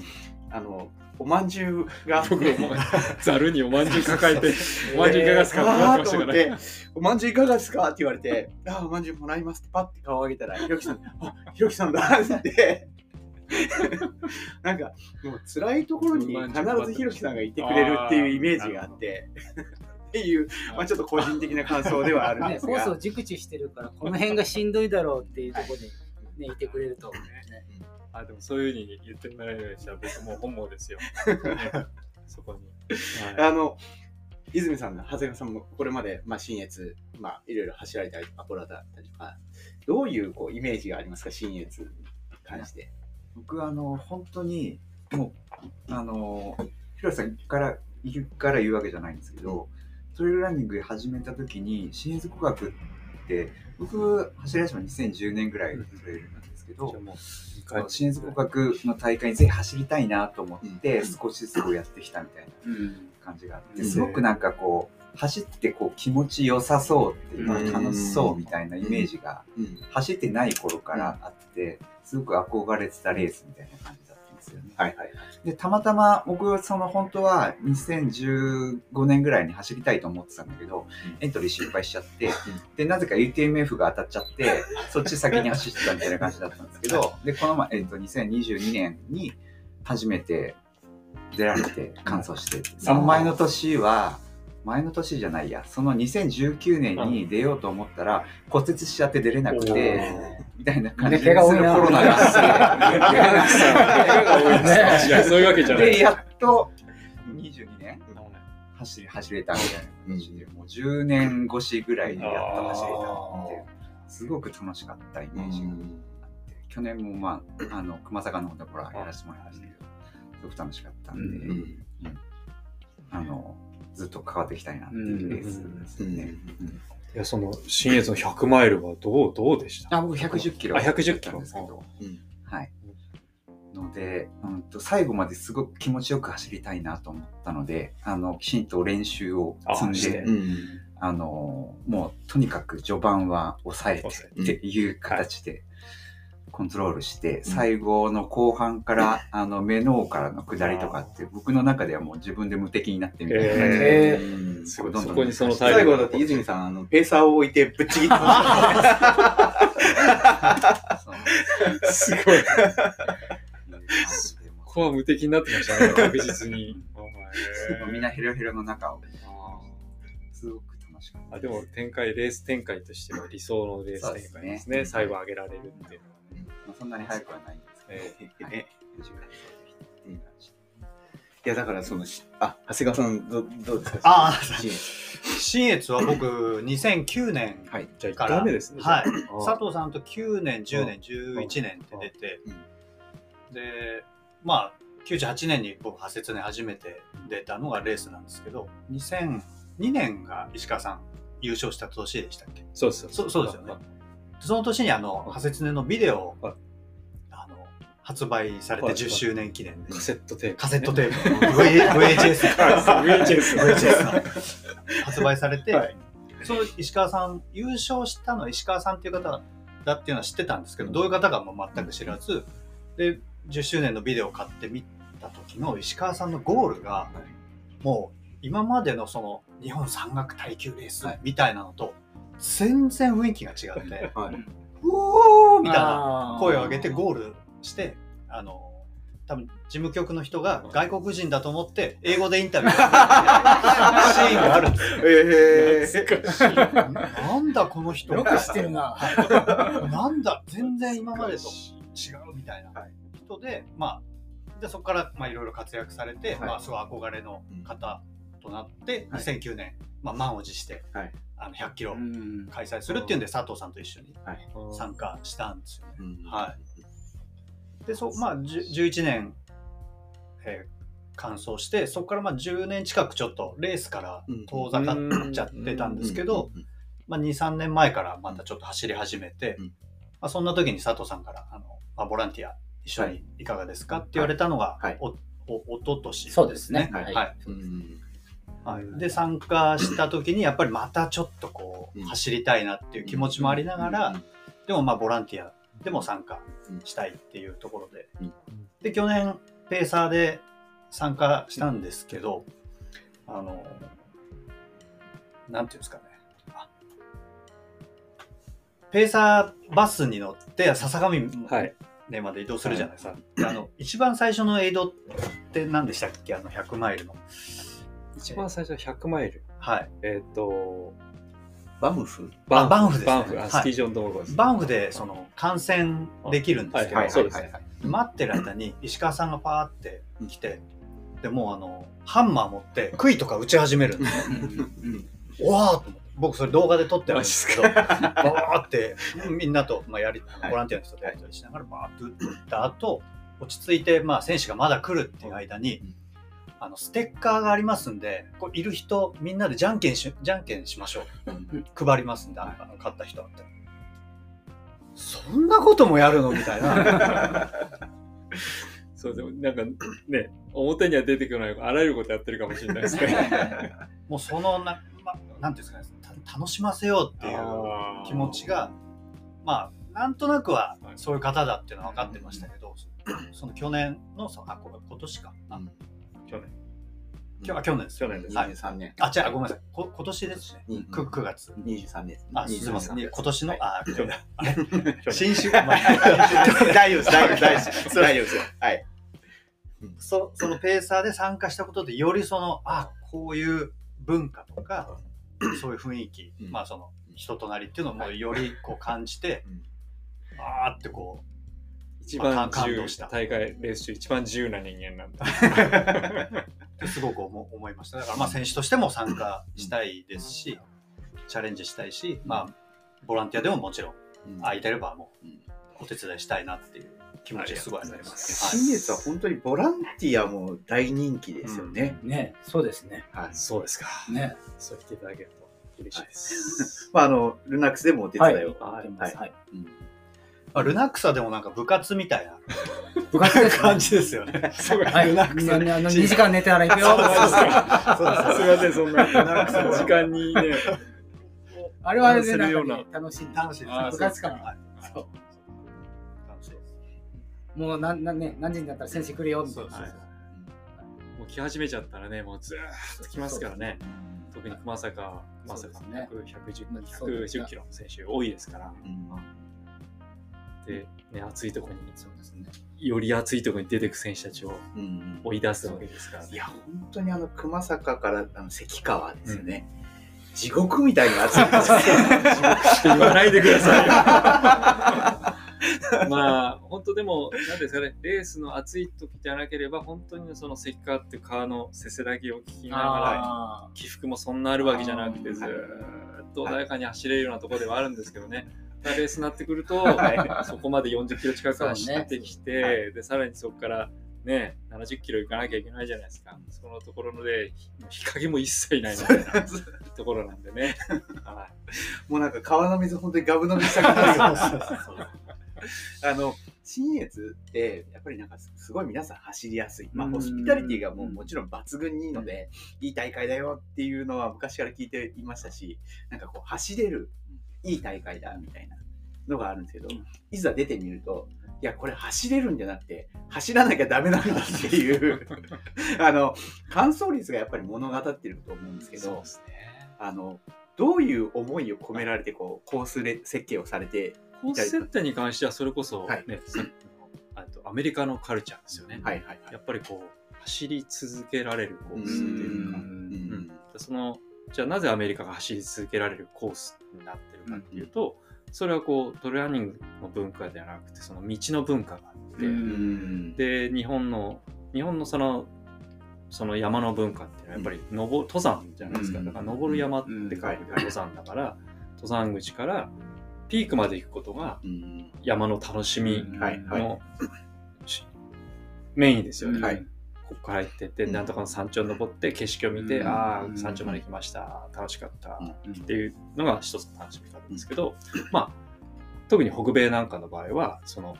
あのおまんじゅうが僕も *laughs* ざるにおまんじゅう抱えて、おまんじゅういかがですかってなってましたからね。おまんじゅういかがですかって言われて、あ、おまんじゅうもらいますってパッて顔を上げたら、ひろきさん、あ、ひろきさんだって。*laughs* なんか、もう辛いところに必ずひろきさんがいてくれるっていうイメージがあって、っていう、まあちょっと個人的な感想ではあるんね、ですがコースを。熟知してるから、この辺がしんどいだろうっていうところで、ね、いてくれると。ねあ、でもそういうふうに言ってもらえるようにしたら僕もう本望ですよ。ねそこに。はいあの、泉さんの長谷川さんもこれまで、まあ、新越、まあ、いろいろ走られたり、アポロだったりとか、どういうこうイメージがありますか、新越に関して。僕あの本当にもうあの広瀬さんから言うから言うわけじゃないんですけどトレイルランニング始めた時に新越国学って僕走り出したの2010年ぐらいのトレイルなんですけど、じゃあもう二そ回。の新越国学の大会にぜひ走りたいなと思って少しずつこうやってきたみたいなうん。感じがあって、うんすごくなんかこう走ってこう気持ちよさそうっていうかうん楽しそうみたいなイメージがうん。走ってない頃からあってすごく憧れてたレースみたいな感じだったんですよね。はいはい。でたまたま僕その本当は2015年ぐらいに走りたいと思ってたんだけど、エントリー失敗しちゃって、でなぜか UTMF が当たっちゃってそっち先に走ってたみたいな感じだったんですけどでこの前、えっと2022年に初めて出られて完走してその前の年は前の年じゃないや。その2019年に出ようと思ったら骨折しちゃって出れなくてみたいな感じでね怪我多いな。コロナがあって。いや、そういうわけじゃない。で、やっと22年？走り走れたみたいな。感じで、もう10年越しぐらいでやっと走れたっていう、すごく楽しかったイメージがあって、去年もまあ、あの、熊坂のところやらせてもらいましたけど、すごく楽しかったんで、うん。あの、ずっと関わっていきたいなっていうレースですよね。うんいや、その、新越の100マイルはどう、どうでした？あ、僕110キロあ110だったんですけど、うんはい。ので、うんと、最後まですごく気持ちよく走りたいなと思ったので、あの、きちんと練習を積んで、うん。あの、もうとにかく序盤は抑えて抑えてっていう形でコントロールして、最後の後半から、あの、目のからの下りとかって、僕の中ではもう自分で無敵になってみたいな感じで、えうんすごい、どんどんそこにその体最力後だって泉さん、あの、ペーサーを置いてぶっちぎってす。ごい。ここは無敵になってましたね、確実に。*laughs* うみんなヘロヘロの中を、すごく楽しかったあでも展開、レース展開としては理想のレース展開ですそうね。ですね。最後上げられるっていうのは。まあ、そんなに早くはないんですけど、えはい。いう感じいや、だからその、しあ、長谷川さん、どどうですか？ああ新越。新越は僕2009年はい。じゃあ1から回目ですね。はい。佐藤さんと9年10年11年って出て。でまあ98年に僕派切ね初めて出たのがレースなんですけど2002年が石川さん優勝した年でしたっけ？そうですそそうですよねその年にあの派切ねのビデオをはい。あの発売されてはい。10周年記念で。カセットテープ。カセットテープ。*laughs* VHS か VHS。VHS 発売されて、はい。その石川さん優勝したのは石川さんっていう方だっていうのは知ってたんですけど、どういう方かも全く知らずで10周年のビデオを買ってみた時の石川さんのゴールが、もう今までのその日本山岳耐久レースみたいなのと全然雰囲気が違って、*laughs* はい。うおーみたいなな声を上げてゴールしてあの多分事務局の人が外国人だと思って英語でインタビューする *laughs* シーンがあるんですよ。え懐かしい。*laughs* なんだこの人よく知ってるな。なんだ全然今までと違うみたいな人で、まあでそこからまあいろいろ活躍されて、はいまあすごい憧れの方となって、はい2009年、まあ、満を持して、はいあの100キロうん。開催するっていうんで佐藤さんと一緒にはい。参加したんですよね。うん。はい。でそまあじゅ11年、えー完走してそこからまあ10年近くちょっとレースから遠ざかっちゃってたんですけど、まあ、2、3年前からまたちょっと走り始めて、うん。まあ、そんな時に佐藤さんから、あの、まあ、ボランティア一緒にい。かがですか？って言われたのが、はい。お、お、おととし。そうですね。はい。はい。うんはい、で参加した時にやっぱりまたちょっとこう、うん。走りたいなっていう気持ちもありながら、でもまあボランティアでも参加したいっていうところで、うん。で去年ペーサーで参加したんですけど、あのなんていうんですかね。あペーサーバスに乗って笹上はい。ねまで移動するじゃないですか、あの一番最初のエイドって何でしたっけ？あの100マイルの一番最初は100マイル。はい。えっ、と、バムフバンフ。バンフですね。バンフ。スキー場のところです。バンフでその観戦できるんですけど、はいそうです。ね待ってる間に石川さんがパーって来て、でもうあのハンマー持って杭とか打ち始めるんですよ。おわーと思って。僕それ動画で撮ってあるんですけどバーってみんなと、まあ、やりボランティアの人とやり取りしながらバーって打った後落ち着いて、まあ、選手がまだ来るっていう間に、あのステッカーがありますんでこういる人みんなでじゃんけんしじゃんけんしましょう。配りますんで、あの買った人はって。そんなこともやるの？みたいな。*laughs* そうでもなんかね、表には出てこないあらゆることやってるかもしれないですね。*laughs* もうそのな、ま、なんていうんですかねた楽しませようっていう気持ちがまあなんとなくははい。そういう方だっていうのは分かってましたけど、そ *coughs* の去年のそあ今年か、あ去年。今日あ去年です。去年です。はい23年。あじゃあごめんなさい。こ今年ですね。に 9, 9月。23年ですあすみません、23ね今年の、あ大丈夫です大丈夫です。大丈夫です。*laughs* 大丈夫ですよ。はい。そそのペーサーで参加したことでよりそのあこういう文化とかそういう雰囲気、うん。まあその人となりっていうのもよりこう感じて、うん。あーってこ一番自由動した大会レース中一番自由な人間なんだ。う *laughs* すごく思思いましただからまあ選手としても参加したいですし、チャレンジしたいし、まあボランティアでももちろん空いてればもううんお手伝いしたいなっていう気持ちがすごいありますす。はい新月は本当にボランティアも大人気ですよね。ね、そうですね。はい。そうですか。ね。そう言っていただけると嬉しいです。まあ、あの、ルナックスでもお手伝いを。は。はいい。はい。はい。うんまあ、ルナックサでもなんか部活みたいな。部活です感じですよね。はい。みんなね、あの、2時間寝てたら行くよ。そうです。かそうです。すみません、そんな時間にね。あれはあれでなんするような。かね楽しい。楽しいです。部活感が。はいそう楽しい。ですもうなんなんね、何時になったら選手来るよみたいな。そうそうもう来始めちゃったらね、もうずーっと来ますからね。特に熊坂、熊坂そうですね。100 110, そうですね。110キロの選手多いですから。うんで、ね、暑いところに、そうですね。より暑いところに出てく選手たちをうん追い出すわけですからね。いや、本当にあの、熊坂からあの関川ですよね。地獄みたいに暑いんですよね。って言わないでくださいよ。*laughs* まあ、本当でも、なんですかね、レースの暑い時じゃなければ、本当にその関川っていう川のせせらぎを聞きながら、あ起伏もそんなあるわけじゃなくて、ずーっと穏やかに走れるようなところではあるんですけどね。ただレースになってくると、*laughs* はそこまで40キロ近く走ってきて、ねで、さらにそこからね、70キロ行かなきゃいけないじゃないですか。そのところので、日陰も一切ないみたいなところなんでね。*laughs* はいもうなんか川の水本当にガブ飲みしたくなる。あの、新越って、やっぱりなんかすすごい皆さん走りやすい。まあ、うんホスピタリティがもうもちろん抜群にいいので、いい大会だよっていうのは昔から聞いていましたし、なんかこう、走れる、いい大会だみたいなのがあるんですけど、いざ出てみると、いや、これ走れるんじゃなくて、走らなきゃダメなんだっていう、*laughs* あの、完走率がやっぱり物語ってると思うんですけどね。あの、どういう思いを込められて、こう、コースれ設計をされて、コース設定に関してはそれこそ、ねはいあとアメリカのカルチャーですよね。はいはいはいや。っぱりこう走り続けられるコースっていうか、ううんうんそのじゃあなぜアメリカが走り続けられるコースになってるかっていうと、それはこうトレーニングの文化ではなくてその道の文化があって、で日本の日本のそのその山の文化っていうのはやっぱり登登山じゃないですか、うん。だから登る山って書いてうん。登山だから、登山口からピークまで行くことがうん。山の楽しみうん。はい。はい。のしメインですよね。はいここから行ってって、うん。なんとかの山頂に登って景色を見て、うん。ああ山頂まで来ました。楽しかった、うん。っていうのが一つの楽しみ方ですけど、まあ特に北米なんかの場合はその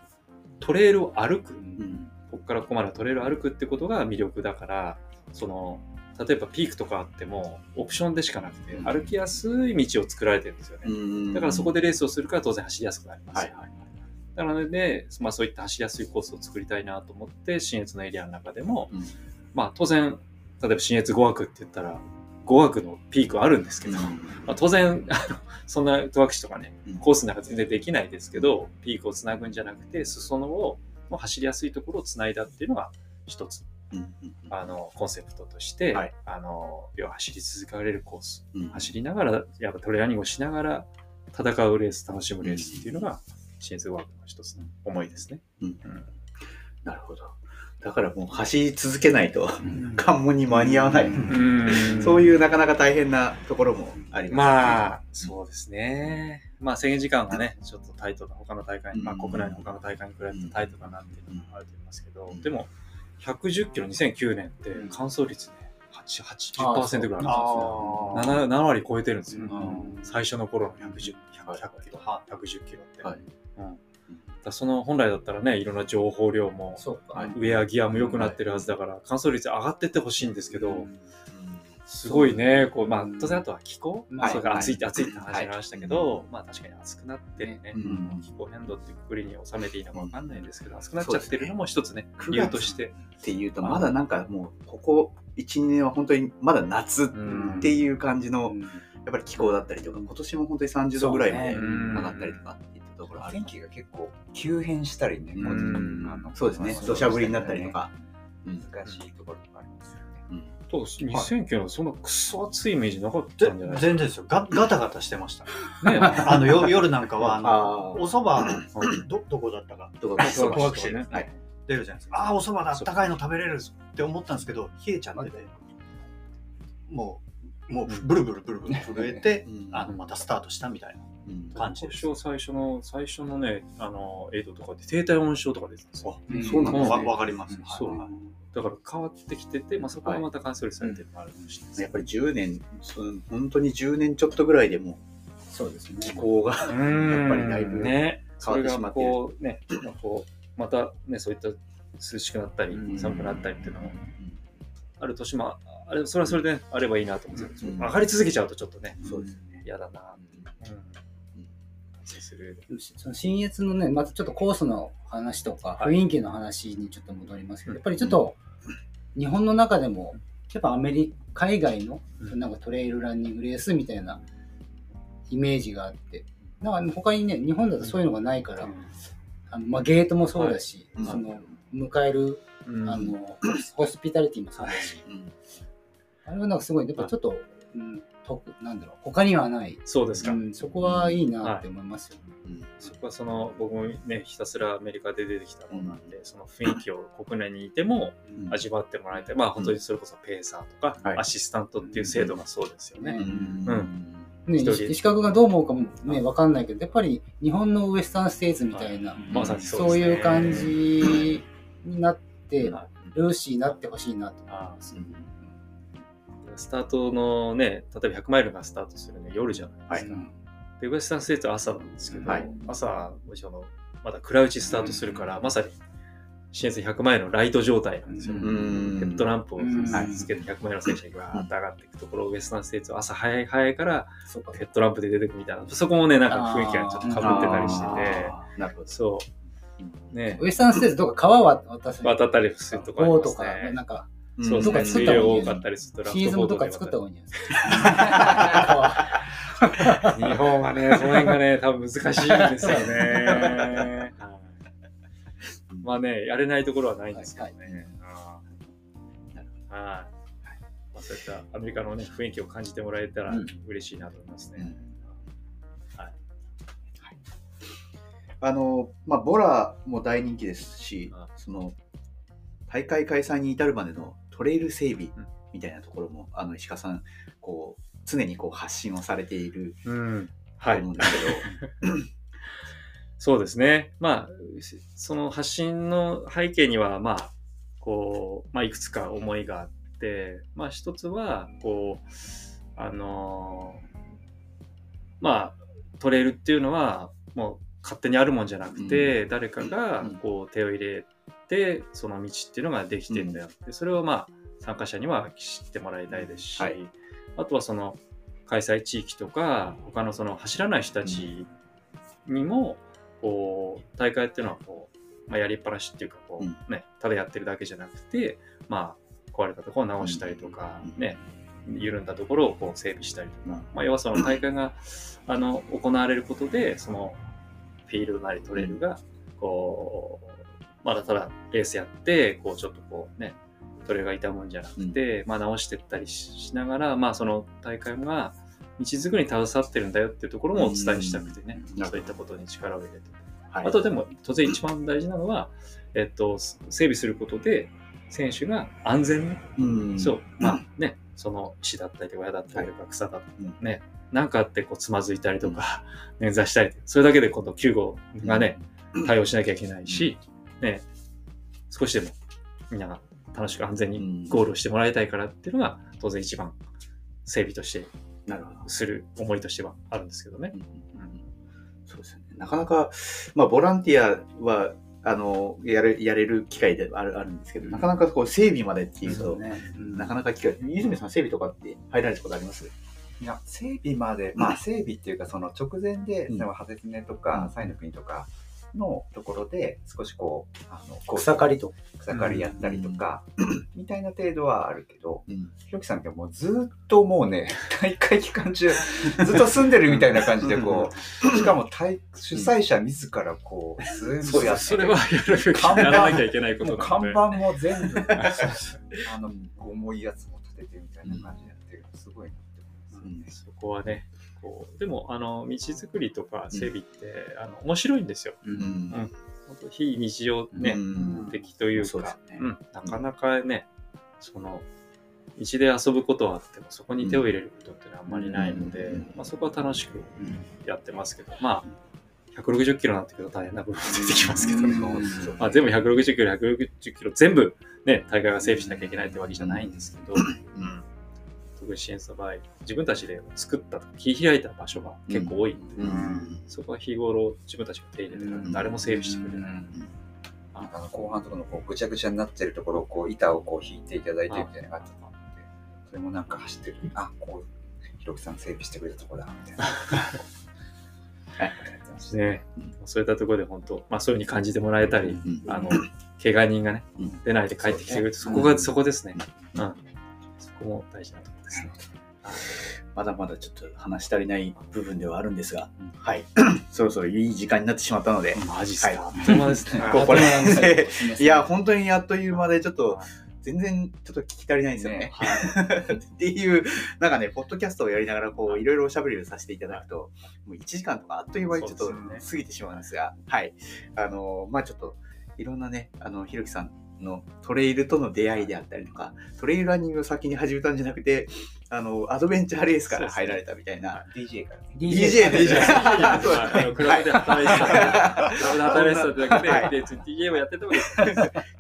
トレイルを歩く、うん。ここからここまでトレイルを歩くってことが魅力だからその例えばピークとかあってもオプションでしかなくてうん。歩きやすい道を作られてるんですよね、うん。だからそこでレースをするから当然走りやすくなります、はいはいなので、まあ、そういった走りやすいコースを作りたいなと思って新越のエリアの中でも、うん。まあ当然例えば新越5枠って言ったら5枠のピークはあるんですけど、まあ、当然あのそんな戸隠とかねうん。コースの中全然できないですけどピークをつなぐんじゃなくて裾野をもう走りやすいところをつないだっていうのが一つうんうん。あのコンセプトとして、はい。あの要は走り続けられるコースうん。走りながらやっぱトレーニングをしながら戦うレース楽しむレースっていうのが新越5枠の一つの思いですね。うんなるほど。だからもう走り続けないとうん関門に間に合わない。うん *laughs* そういうなかなか大変なところもあります。まあ、そうですね。まあ、制限時間がね、ちょっとタイトだ、他の大会に、まあ、うん国内の他の大会に比べてタイトだなっていうのもあると思いますけど、うんでも、110キロ2009年ってうん完走率ね、8 80%ぐらいあるんですあよ。あ。7, 7割超えてるんですよ。うん最初の頃の110、100, はい100キロ、は110キロって。はいうんだその本来だったらね、いろんな情報量も、ウェアギアも良くなってるはずだから、完走率上がってってほしいんですけど、うん。すごいね、こう、まあ、当然あとは気候、はい。それ暑いってはい。暑いって話になりましたけど、まあ確かに暑くなってね、うん。気候変動っていうくくりに収めていいのかわかんないですけど、暑くなっちゃってるのも一つね、理由として。っていうと、まだなんかもう、ここ1、2年は本当にまだ夏っていう感じの、やっぱり気候だったりとか、今年も本当に30度ぐらいまで上がったりとかっていったところある天気が結構急変したりね、うん。こうあのそうですね、土砂降りになったりとか。うん。難しいところがありますよね。と、2009年そんなくそ暑いイメージなかっぜたんじゃない全然ですよ。ガ。ガタガタしてました。ね。*laughs* あのよ夜なんかは *laughs* あのお蕎麦どどこだったか。とか。そう戸隠ねはい。出るじゃないですか。ああお蕎麦だ。あったかいの食べれるって思ったんですけど冷えちゃってて、もうもうブルブルブルブル震えて、うん。あのまたスタートしたみたいなうん。感じです。今年最初の、最初のね、あの、エイドとかで低体温症とか出てたんですよ。うん。そうなんです。わね。わかります。そうはい。だから変わってきてて、まあそこはまた完走率されてるのもあるかもしれない。ですやっぱり10年、その本当に10年ちょっとぐらいでもそうですね。気候が、うん。やっぱりだいぶね、それが変わってしまっている。こうね、こうまたね、そういった涼しくなったりうん。寒くなったりっていうのもある年もあれそれはそれでねあればいいなと思うん。ですけど、うん上がり続けちゃうとちょっとね、そうですね。嫌だなって、うん、その新越のね、またちょっとコースの話とか、はい。雰囲気の話にちょっと戻りますけど、やっぱりちょっと日本の中でも、やっぱアメリカ、海外のうん。なんかトレイルランニングレースみたいなイメージがあって、なんか他にね、日本だとそういうのがないから、あのまあ、ゲートもそうだし、はい。その迎えるうん。あのホスピタリティもそうだし、うんあれはなんかすごい、やっぱちょっと、うん、となんだろう、他にはない、そうですか、うん、そこはいいなって思いますよね。そこはその僕もねひたすらアメリカで出てきたものなんで、その雰囲気を国内にいてもうん。味わってもらいたい、まあ本当にそれこそペーサーとか、はい。アシスタントっていう制度がそうですよね、うん。うん。ね、石石川君がどう思うかもね、わかんないけど、やっぱり日本のウエスタンステーツみたいな、まさにそういう感じになって、はい。ルーシーになってほしいなと思います。スタートのね、例えば100マイルがスタートするの夜じゃないですか。うんで、ウエスタンステートは朝なんですけど、はい。朝、そのまだ暗いうちスタートするから、まさに、信越100マイルのナイト状態なんですよ。うん、ヘッドランプをうん。つけて100マイルの選手がガーッと上がっていくところ、ウエスタンステートは朝早い早いからヘッドランプで出てくみたいな、そこもね、なんか雰囲気がちょっとかぶってたりしてて、なるほど。そう、ね、ウエスタンステーツどっか川は渡す渡ったりするとね。なんか、そうですね、どっか作水った方がいい量多かったりするとラフシーズンとか作った方がいいんじゃないですか。*laughs* 日本はね、その辺がね、多分難しいんですよね。まあね、やれないところはないんですけどね。はい。まあ、そういったアメリカのね、雰囲気を感じてもらえたらうん。嬉しいなと思いますね。あの、まあ、ボラも大人気ですしあ、その、大会開催に至るまでのトレイル整備うんみたいなところも、あの、石川さん、こう、常にこう発信をされているうん。とはい思うん。ですけど、*laughs* そうですね。まあ、その発信の背景には、まあ、こう、まあ、いくつか思いがあって、まあ、一つは、こう、あのーまあ、トレイルっていうのは、もう勝手にあるもんじゃなくて、誰かがうんこう手を入れて、その道っていうのができてんだよ。って、それをまあ、参加者には知ってもらいたいですし、はい。あとはその開催地域とか、他のその走らない人たちにも、こう、大会っていうのはこう、まあ、やりっぱなしっていうか、こうん。う、ね、ただやってるだけじゃなくて、まあ、壊れたところを直したりとか、うん。ね、緩んだところをこう整備したりとか、うんまあ、要はその大会があの行われることで、そのフィールドなりトレイルが、こう、まだただレースやって、こうちょっとこうね、トレイルが傷むんじゃなくて、まあ直してったりししながら、まあその大会が道づくりに携わってるんだよっていうところもお伝えしたくてね、うん。そういったことに力を入れて。はい。あとでも当然一番大事なのは、えっと、整備することで選手が安全にうん。そう、まあね、その石だったりとか矢だったりとか草だったりうん。ね、なんかあってこうつまずいたりとか、捻挫したり、それだけで今度救護がね、対応しなきゃいけないし、ね、少しでもみんなが楽しく安全にゴールをしてもらいたいからっていうのが当然一番整備として。する思いとしてはあるんですけどね。そうですよね。なかなか、まあ、ボランティアは、あの、やれやれる機会ではあるあるんですけど、なかなかこう整備までっていうと、ね。なかなか機会、泉さん整備とかって入られたことあります？いや、整備まで、まあ整備っていうか、その直前で、うん例えば、ハゼツネとか、サイの国とかのところで、少しこう、あの、こう草刈りと。草刈りやったりとか、みたいな程度はあるけど、うん。ひろきさんってもうずっともうね、*laughs* 大会期間中、ずっと住んでるみたいな感じで、こう、しかも大主催者自らこう、全部やってそれはやるべきやらなきゃいけないこと。看板も全部、*laughs* あの、重いやつも立ててみたいな感じでやってるすごいなって思います。そこはね、こうでもあの道づくりとか整備って、あの面白いんですよ。うん。本当非日常ね、うん。的というそうかですよね。うん、なかなかね、その道で遊ぶことはあってもそこに手を入れることってあんまりないので、うん。まあ、そこは楽しくやってますけど、まあ160キロになってくると大変な部分出てきますけど。ね。うん。まあ、全部160キロ、160キロ全部ね、大会が整備しなきゃいけないってわけじゃないんですけど、うん特に支援の場合、自分たちで作った、切り開いた場所が結構多いんで、うん。そこは日頃自分たちが手入れてるから誰も整備してくれない。なん。かあの後半とかのこうぐちゃぐちゃになってるところをこう板をこう引いていただいてみたいなのがあったので、それもなんか走ってる。時あこうひろきさん整備してくれたとこだみたいな。ね、そういったところで本当、まあそういうふうに感じてもらえたり、うんあの、怪我人がね、うん。出ないで帰ってきてくれる、そこが、そこですね。うん。そこも大事なとこ。ろですね。まだまだちょっと話し足りない部分ではあるんですが、はい。*coughs* そろそろいい時間になってしまったので、マジっすか？はあっという間ですね。*laughs* ここれ *laughs* いや、*laughs* 本当にあっという間で、ちょっと、全然ちょっと聞き足りないんですよね。っていう、なんかね、ポッドキャストをやりながら、こう、いろいろおしゃべりをさせていただくと、もう1時間とかあっという間にちょっと過ぎてしまうんですが、はい。あの、まあちょっと、いろんなね、あの、ひろきさんのトレイルとの出会いであったりとか、トレイルランニングを先に始めたんじゃなくて、あの、アドベンチャーレースから入られたみたいな。DJ からね。DJ で DJ あそうだねのクラブで働いてた。クラブで働いてただけはいで、で、DJ もやっててもいい。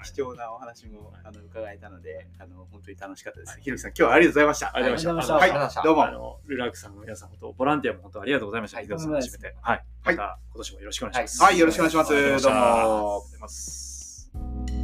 貴重なお話もあの伺えたので、あの、本当に楽しかったです。ひろきさん、今日はありがとうございました。ありがとうございました。ありはいがとうございましたどうもあの、ルラークさんの皆さん、本当、ボランティアも本当ありがとうございました。はいヒデさん始めて。はい。はいまた今年もよろしくお願いします。はい、よろしくお願いします。どうも。ありがとうございます。